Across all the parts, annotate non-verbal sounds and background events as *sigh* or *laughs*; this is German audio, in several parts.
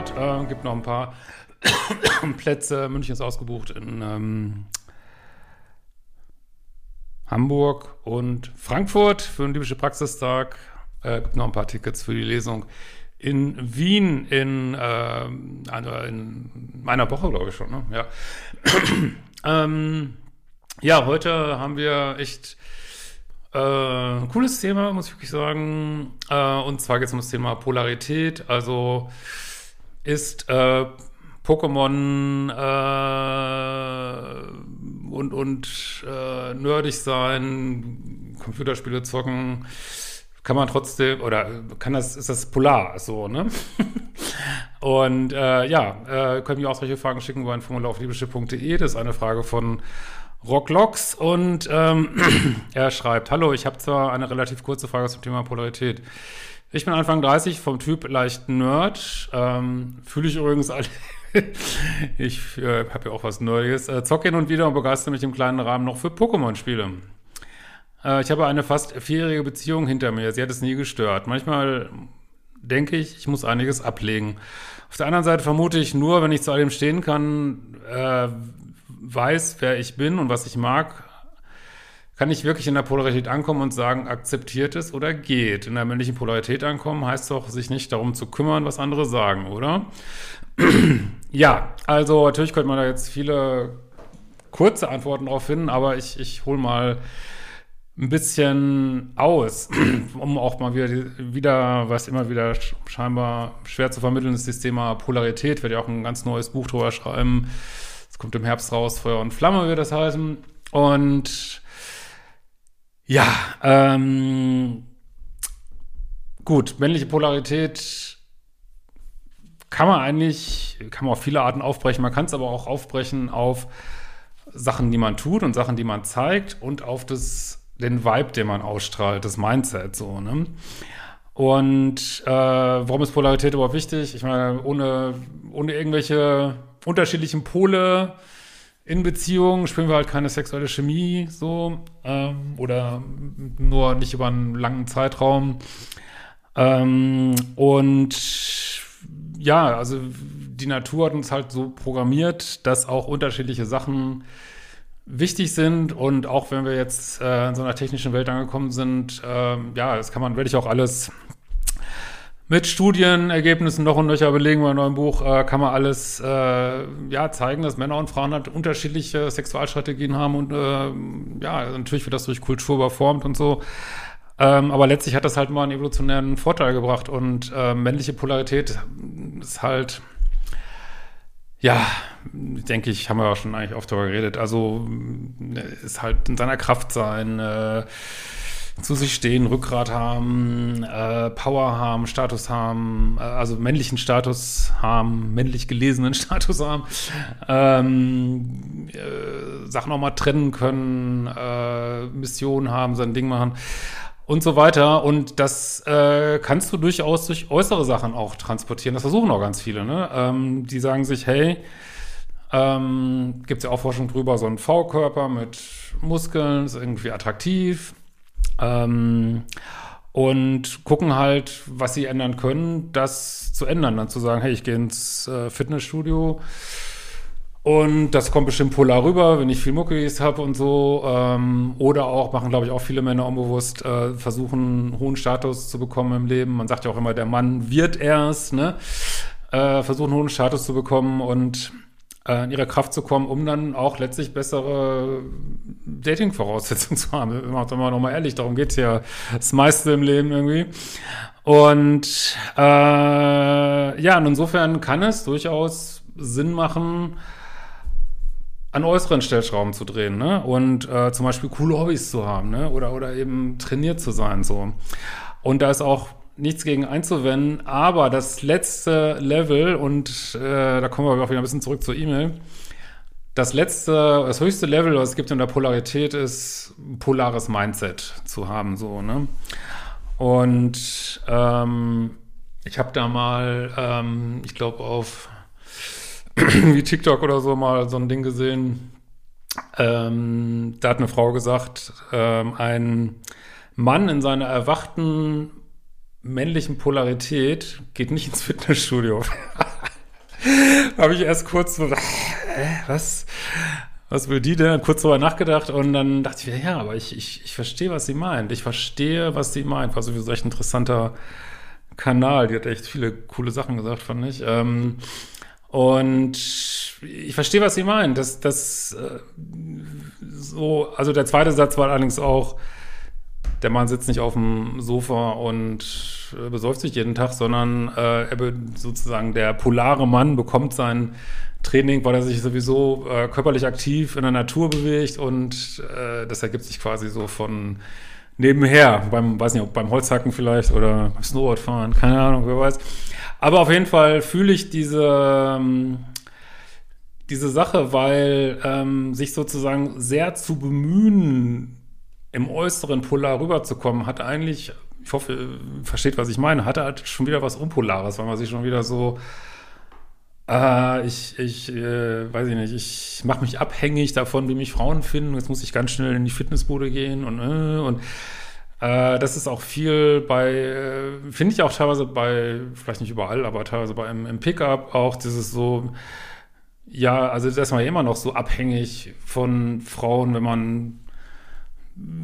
Fort. Äh, gibt noch ein paar *coughs* Plätze. München ist ausgebucht in ähm, Hamburg und Frankfurt für einen liebischen Praxistag. Äh, gibt noch ein paar Tickets für die Lesung in Wien in, äh, in einer Woche, glaube ich schon. Ne? Ja. *coughs* ähm, ja, heute haben wir echt äh, cooles Thema, muss ich wirklich sagen. Äh, und zwar geht es um das Thema Polarität. Also ist äh, Pokémon äh, und, und äh, nerdig sein, Computerspiele zocken, kann man trotzdem, oder kann das, ist das polar so, ne? *laughs* und äh, ja, äh, können mir auch solche Fragen schicken über ein Formular auf liebeschiff.de. Das ist eine Frage von Rocklocks und ähm, *clears throat* er schreibt, hallo, ich habe zwar eine relativ kurze Frage zum Thema Polarität. Ich bin Anfang 30, vom Typ leicht Nerd, ähm, fühle ich übrigens alle, *laughs* ich äh, habe ja auch was Neues, äh, zocke hin und wieder und begeistere mich im kleinen Rahmen noch für Pokémon-Spiele. Äh, ich habe eine fast vierjährige Beziehung hinter mir, sie hat es nie gestört. Manchmal denke ich, ich muss einiges ablegen. Auf der anderen Seite vermute ich nur, wenn ich zu all dem stehen kann, äh, weiß, wer ich bin und was ich mag, kann ich wirklich in der Polarität ankommen und sagen, akzeptiert es oder geht. In der männlichen Polarität ankommen heißt doch, sich nicht darum zu kümmern, was andere sagen, oder? *clears throat* ja, also natürlich könnte man da jetzt viele kurze Antworten drauf finden, aber ich, ich hole mal ein bisschen aus, *clears throat* um auch mal wieder, wieder, was immer wieder scheinbar schwer zu vermitteln ist, das Thema Polarität. Ich werde ja auch ein ganz neues Buch drüber schreiben. Es kommt im Herbst raus, Feuer und Flamme wird das heißen. Und ja, ähm, gut, männliche Polarität kann man eigentlich, kann man auf viele Arten aufbrechen. Man kann es aber auch aufbrechen auf Sachen, die man tut und Sachen, die man zeigt und auf das den Vibe, den man ausstrahlt, das Mindset so, ne? Und äh, warum ist Polarität überhaupt wichtig? Ich meine, ohne, ohne irgendwelche unterschiedlichen Pole in Beziehungen spielen wir halt keine sexuelle Chemie so ähm, oder nur nicht über einen langen Zeitraum. Ähm, und ja, also die Natur hat uns halt so programmiert, dass auch unterschiedliche Sachen wichtig sind und auch wenn wir jetzt äh, in so einer technischen Welt angekommen sind, äh, ja, das kann man, werde ich auch alles mit Studienergebnissen noch und nöcher belegen bei einem neuen Buch, äh, kann man alles äh, ja, zeigen, dass Männer und Frauen halt unterschiedliche Sexualstrategien haben und äh, ja, natürlich wird das durch Kultur überformt und so. Ähm, aber letztlich hat das halt mal einen evolutionären Vorteil gebracht und äh, männliche Polarität ist halt ja, denke ich, haben wir auch schon eigentlich oft darüber geredet. Also ist halt in seiner Kraft sein, äh, zu sich stehen, Rückgrat haben, äh, Power haben, Status haben, äh, also männlichen Status haben, männlich gelesenen *laughs* Status haben, ähm, äh, Sachen auch mal trennen können, äh, Missionen haben, sein Ding machen und so weiter. Und das äh, kannst du durchaus durch äußere Sachen auch transportieren. Das versuchen auch ganz viele. Ne? Ähm, die sagen sich, hey, ähm, gibt es ja auch Forschung drüber, so ein V-Körper mit Muskeln ist irgendwie attraktiv. Ähm, und gucken halt, was sie ändern können, das zu ändern. Dann zu sagen, hey, ich gehe ins äh, Fitnessstudio und das kommt bestimmt polar rüber, wenn ich viel Muckis habe und so. Ähm, oder auch, machen, glaube ich, auch viele Männer unbewusst, äh, versuchen, hohen Status zu bekommen im Leben. Man sagt ja auch immer, der Mann wird erst, ne? Äh, versuchen, hohen Status zu bekommen und in ihre Kraft zu kommen, um dann auch letztlich bessere Dating-Voraussetzungen *laughs* zu haben. Wenn man mal nochmal ehrlich, darum geht's ja das meiste im Leben irgendwie. Und äh, ja, und insofern kann es durchaus Sinn machen, an äußeren Stellschrauben zu drehen, ne? Und äh, zum Beispiel coole Hobbys zu haben, ne? Oder, oder eben trainiert zu sein, so. Und da ist auch nichts gegen einzuwenden, aber das letzte Level, und äh, da kommen wir auch wieder ein bisschen zurück zur E-Mail, das letzte, das höchste Level, was es gibt in der Polarität, ist polares Mindset zu haben, so, ne? Und ähm, ich habe da mal, ähm, ich glaube, auf *clears throat* wie TikTok oder so mal so ein Ding gesehen. Ähm, da hat eine Frau gesagt, ähm, ein Mann in seiner erwachten männlichen Polarität geht nicht ins Fitnessstudio. *laughs* Habe ich erst kurz so, äh, was? Was will die denn? Kurz drüber nachgedacht und dann dachte ich mir, ja, aber ich, ich, ich verstehe, was sie meint. Ich verstehe, was sie meint. War sowieso echt ein interessanter Kanal. Die hat echt viele coole Sachen gesagt, fand ich. Ähm, und ich verstehe, was sie meinen. Das, das äh, so, also der zweite Satz war allerdings auch, der Mann sitzt nicht auf dem Sofa und äh, besäuft sich jeden Tag, sondern äh, er sozusagen der polare Mann bekommt sein Training, weil er sich sowieso äh, körperlich aktiv in der Natur bewegt und äh, das ergibt sich quasi so von nebenher, beim, weiß nicht, beim Holzhacken vielleicht oder beim Snowboardfahren, keine Ahnung, wer weiß. Aber auf jeden Fall fühle ich diese, ähm, diese Sache, weil ähm, sich sozusagen sehr zu bemühen, im äußeren Polar rüberzukommen, hat eigentlich, ich hoffe, ihr versteht, was ich meine, hatte halt schon wieder was Unpolares, weil man sich schon wieder so, äh, ich, ich, äh, weiß ich nicht, ich mache mich abhängig davon, wie mich Frauen finden, jetzt muss ich ganz schnell in die Fitnessbude gehen und, äh, und äh, das ist auch viel bei, äh, finde ich auch teilweise bei, vielleicht nicht überall, aber teilweise bei im, im Pickup auch dieses so, ja, also das ist man immer noch so abhängig von Frauen, wenn man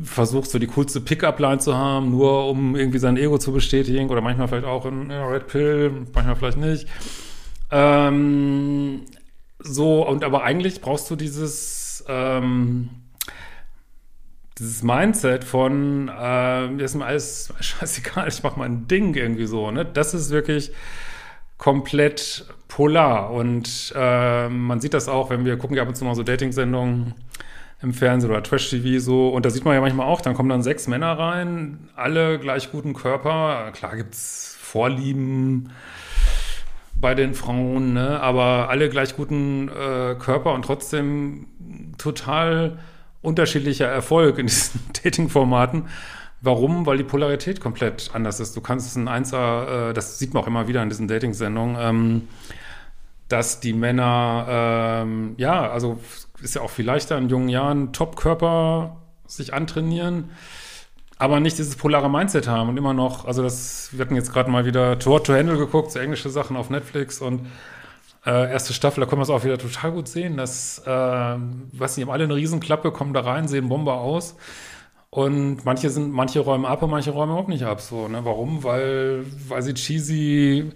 versucht, so die coolste Pickup-Line zu haben, nur um irgendwie sein Ego zu bestätigen oder manchmal vielleicht auch in ja, Red Pill, manchmal vielleicht nicht. Ähm, so, und aber eigentlich brauchst du dieses, ähm, dieses Mindset von, äh, ist mir alles *laughs* scheißegal, ich mache mein Ding irgendwie so, ne? Das ist wirklich komplett polar. Und äh, man sieht das auch, wenn wir gucken ja ab und zu mal so Dating-Sendungen im Fernsehen oder Trash-TV so. Und da sieht man ja manchmal auch, dann kommen dann sechs Männer rein, alle gleich guten Körper. Klar gibt's Vorlieben bei den Frauen, ne? aber alle gleich guten äh, Körper und trotzdem total unterschiedlicher Erfolg in *laughs* diesen Dating-Formaten. Warum? Weil die Polarität komplett anders ist. Du kannst ein Einser, äh, das sieht man auch immer wieder in diesen Dating-Sendungen, ähm, dass die Männer, ähm, ja, also ist ja auch viel leichter in jungen Jahren, Top-Körper sich antrainieren, aber nicht dieses polare Mindset haben und immer noch, also das, wir hatten jetzt gerade mal wieder Tour to Handle geguckt, so englische Sachen auf Netflix und äh, erste Staffel, da können wir es auch wieder total gut sehen, dass, äh, weiß nicht, haben alle eine Riesenklappe, kommen da rein, sehen Bombe aus. Und manche sind, manche räumen ab und manche räumen überhaupt nicht ab. So, ne? Warum? Weil, weil sie cheesy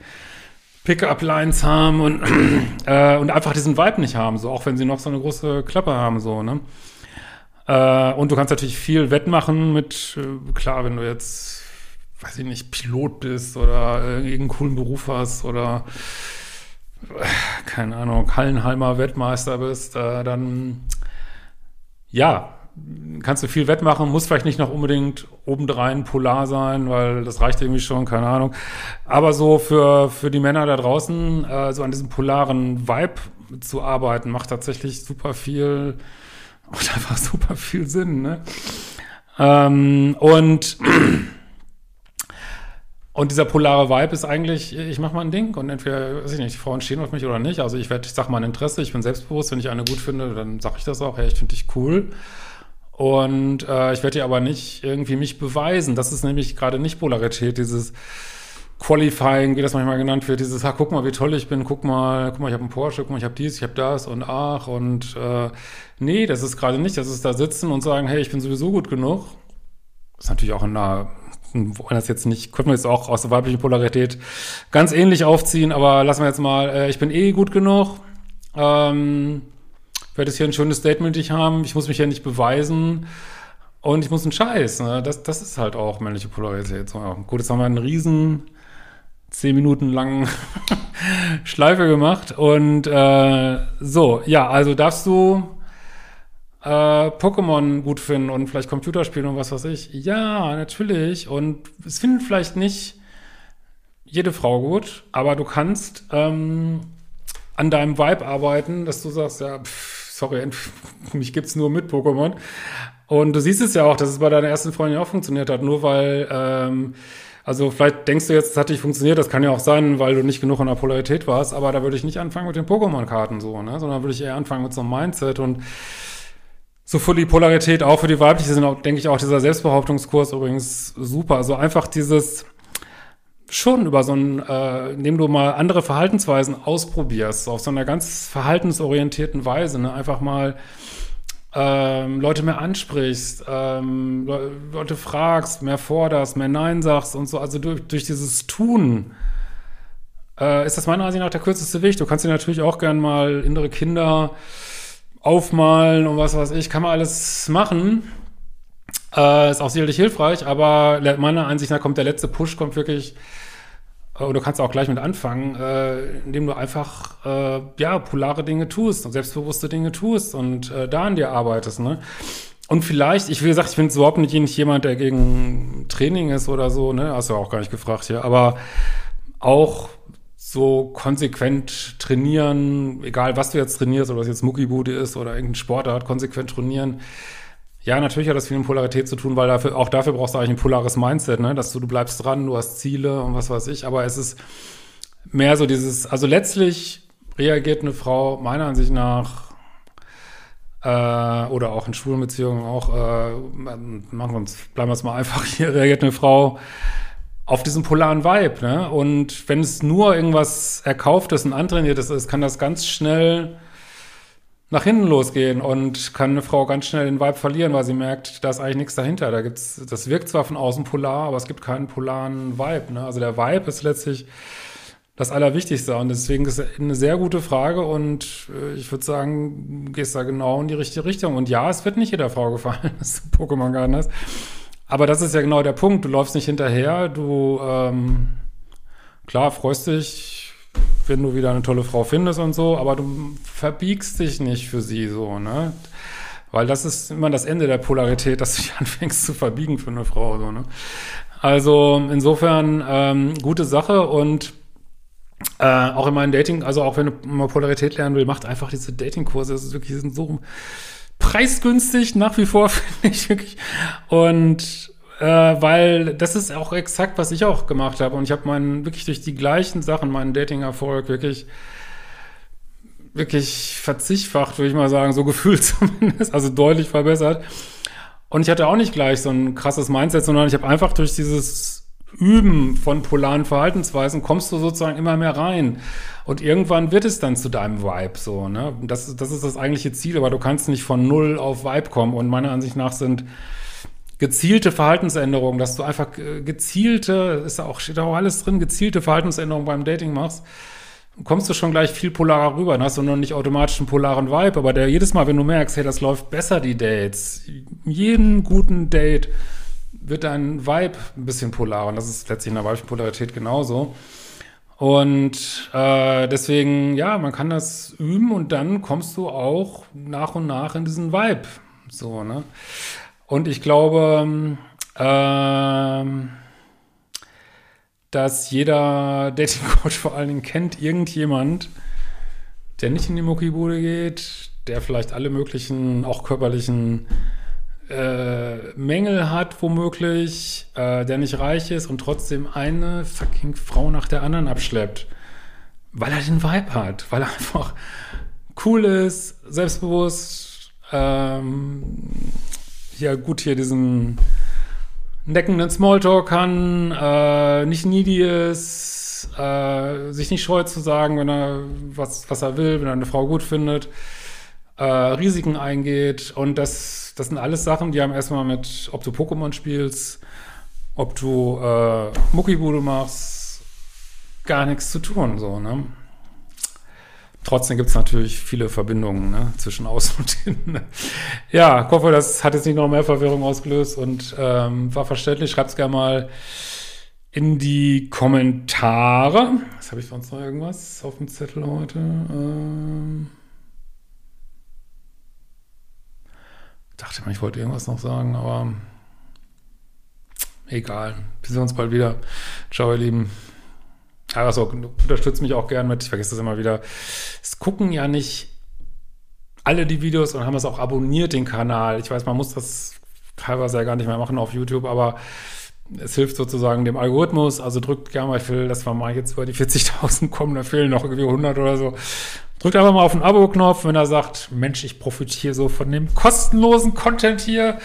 Pick-up-Lines haben und, *clears throat* äh, und einfach diesen Vibe nicht haben, so auch wenn sie noch so eine große Klappe haben, so, ne? Äh, und du kannst natürlich viel wettmachen mit, äh, klar, wenn du jetzt, weiß ich nicht, Pilot bist oder irgendeinen coolen Beruf hast oder keine Ahnung, Hallenheimer Wettmeister bist, äh, dann ja, kannst du viel wettmachen, muss vielleicht nicht noch unbedingt obendrein polar sein, weil das reicht irgendwie schon, keine Ahnung. Aber so für, für die Männer da draußen, äh, so an diesem polaren Vibe zu arbeiten, macht tatsächlich super viel, *laughs* macht einfach super viel Sinn, ne? Ähm, und *clears throat* und dieser polare Vibe ist eigentlich, ich mache mal ein Ding und entweder, weiß ich nicht, die Frauen stehen auf mich oder nicht. Also ich werde, ich sage mal ein Interesse, ich bin selbstbewusst, wenn ich eine gut finde, dann sage ich das auch, hey, ich finde dich cool. Und äh, ich werde dir aber nicht irgendwie mich beweisen. Das ist nämlich gerade nicht Polarität, dieses Qualifying, wie das manchmal genannt wird, dieses, ha, guck mal, wie toll ich bin, guck mal, guck mal, ich habe einen Porsche, guck mal, ich habe dies, ich habe das und ach und äh, nee, das ist gerade nicht, das ist da sitzen und sagen, hey, ich bin sowieso gut genug. Das ist natürlich auch in einer wollen das jetzt nicht, können wir jetzt auch aus der weiblichen Polarität ganz ähnlich aufziehen, aber lassen wir jetzt mal, äh, ich bin eh gut genug, Ähm, werde jetzt hier ein schönes Statement ich haben. Ich muss mich ja nicht beweisen. Und ich muss einen Scheiß. Ne? Das, das ist halt auch männliche Polarität. So, ja. Gut, jetzt haben wir einen riesen zehn Minuten langen *laughs* Schleife gemacht. Und äh, so, ja, also darfst du äh, Pokémon gut finden und vielleicht Computerspiele und was weiß ich. Ja, natürlich. Und es finden vielleicht nicht jede Frau gut, aber du kannst ähm, an deinem Vibe arbeiten, dass du sagst, ja, pff, sorry, *laughs* mich gibt's nur mit Pokémon. Und du siehst es ja auch, dass es bei deiner ersten Freundin auch funktioniert hat, nur weil, ähm, also vielleicht denkst du jetzt, es hat nicht funktioniert, das kann ja auch sein, weil du nicht genug in der Polarität warst, aber da würde ich nicht anfangen mit den Pokémon-Karten so, ne? Sondern würde ich eher anfangen mit so einem Mindset und so für die Polarität, auch für die weibliche sind, auch, denke ich, auch dieser Selbstbehauptungskurs übrigens super. Also einfach dieses schon über so ein, äh, indem du mal andere Verhaltensweisen ausprobierst, auf so einer ganz verhaltensorientierten Weise, ne? einfach mal ähm, Leute mehr ansprichst, ähm, Leute fragst, mehr forderst, mehr Nein sagst und so. Also durch, durch dieses Tun äh, ist das meiner Ansicht nach der kürzeste Weg. Du kannst dir natürlich auch gern mal innere Kinder aufmalen und was weiß ich, kann man alles machen. Äh, ist auch sicherlich hilfreich, aber meiner Ansicht nach kommt der letzte Push, kommt wirklich äh, du kannst auch gleich mit anfangen, äh, indem du einfach äh, ja polare Dinge tust und selbstbewusste Dinge tust und äh, da an dir arbeitest. Ne? Und vielleicht, ich wie gesagt, ich bin überhaupt nicht, nicht jemand, der gegen Training ist oder so, ne? Hast du auch gar nicht gefragt hier, aber auch so konsequent trainieren, egal was du jetzt trainierst, oder was jetzt Muckibude ist oder irgendein Sportart, konsequent trainieren ja, natürlich hat das viel mit Polarität zu tun, weil dafür, auch dafür brauchst du eigentlich ein polares Mindset, ne? dass du, du bleibst dran, du hast Ziele und was weiß ich. Aber es ist mehr so dieses, also letztlich reagiert eine Frau meiner Ansicht nach äh, oder auch in Schwulenbeziehungen auch, äh, machen wir uns, bleiben wir es mal einfach *laughs* hier, reagiert eine Frau auf diesen polaren Vibe, ne? Und wenn es nur irgendwas Erkauftes und Antrainiertes ist, kann das ganz schnell nach hinten losgehen und kann eine Frau ganz schnell den Vibe verlieren, weil sie merkt, da ist eigentlich nichts dahinter. Da gibt's, das wirkt zwar von außen polar, aber es gibt keinen polaren Vibe. Ne? Also der Vibe ist letztlich das Allerwichtigste und deswegen ist es eine sehr gute Frage und äh, ich würde sagen, du gehst da genau in die richtige Richtung. Und ja, es wird nicht jeder Frau gefallen, *laughs* dass du Pokémon Garden hast. Aber das ist ja genau der Punkt. Du läufst nicht hinterher, du ähm, klar freust dich wenn du wieder eine tolle Frau findest und so, aber du verbiegst dich nicht für sie so, ne? Weil das ist immer das Ende der Polarität, dass du *laughs* dich anfängst zu verbiegen für eine Frau, so, ne? Also insofern ähm, gute Sache und äh, auch in meinem Dating, also auch wenn du mal Polarität lernen will, macht einfach diese Datingkurse. Das ist wirklich, sind so preisgünstig nach wie vor, *laughs* finde ich wirklich. Und äh, weil das ist auch exakt, was ich auch gemacht habe. Und ich habe meinen, wirklich durch die gleichen Sachen, meinen Dating-Erfolg wirklich, wirklich verzichtfacht, würde ich mal sagen, so *laughs* gefühlt zumindest, also deutlich verbessert. Und ich hatte auch nicht gleich so ein krasses Mindset, sondern ich habe einfach durch dieses Üben von polaren Verhaltensweisen kommst du sozusagen immer mehr rein. Und irgendwann wird es dann zu deinem Vibe so, ne? Das, das ist das eigentliche Ziel, aber du kannst nicht von null auf Vibe kommen. Und meiner Ansicht nach sind gezielte Verhaltensänderungen, dass du einfach gezielte, ist auch, steht auch alles drin, gezielte Verhaltensänderungen beim Dating machst, kommst du schon gleich viel polarer rüber. Dann hast du noch nicht automatisch einen polaren Vibe, aber der jedes Mal, wenn du merkst, hey, das läuft besser, die Dates, jeden guten Date wird dein Vibe ein bisschen polar und das ist letztlich in der weiblichen Polarität genauso. Und äh, deswegen, ja, man kann das üben und dann kommst du auch nach und nach in diesen Vibe. So, ne? Und ich glaube, ähm, dass jeder Dating Coach vor allen Dingen kennt irgendjemand, der nicht in die Muckibude geht, der vielleicht alle möglichen, auch körperlichen äh, Mängel hat, womöglich, äh, der nicht reich ist und trotzdem eine fucking Frau nach der anderen abschleppt. Weil er den Vibe hat, weil er einfach cool ist, selbstbewusst, ähm, ja gut hier diesen neckenden Smalltalk kann, äh, nicht needy ist, äh, sich nicht scheut zu sagen, wenn er was, was er will, wenn er eine Frau gut findet, äh, Risiken eingeht. Und das, das sind alles Sachen, die haben erstmal mit, ob du Pokémon spielst, ob du äh, Muckibude machst, gar nichts zu tun, so, ne? Trotzdem gibt es natürlich viele Verbindungen ne, zwischen Außen und Innen. Ja, ich hoffe, das hat jetzt nicht noch mehr Verwirrung ausgelöst und ähm, war verständlich. Schreibt es gerne mal in die Kommentare. Was habe ich sonst noch irgendwas auf dem Zettel heute? Ähm dachte mal, ich wollte irgendwas noch sagen, aber egal. Wir sehen uns bald wieder. Ciao, ihr Lieben. Also unterstützt mich auch gern mit, ich vergesse das immer wieder. Es gucken ja nicht alle die Videos und haben es auch abonniert, den Kanal. Ich weiß, man muss das teilweise ja gar nicht mehr machen auf YouTube, aber es hilft sozusagen dem Algorithmus. Also drückt gerne mal, ich will, dass wir mal jetzt über die 40.000 kommen, da fehlen noch irgendwie 100 oder so. Drückt einfach mal auf den Abo-Knopf, wenn er sagt, Mensch, ich profitiere so von dem kostenlosen Content hier.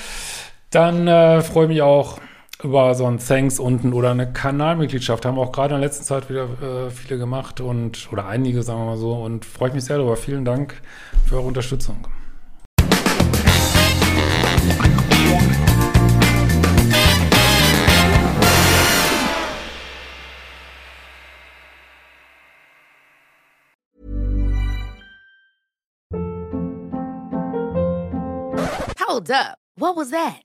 Dann äh, freue ich mich auch über so ein Thanks unten oder eine Kanalmitgliedschaft. Haben auch gerade in der letzten Zeit wieder äh, viele gemacht und oder einige, sagen wir mal so. Und freue ich mich sehr darüber. Vielen Dank für eure Unterstützung. Hold up. What was that?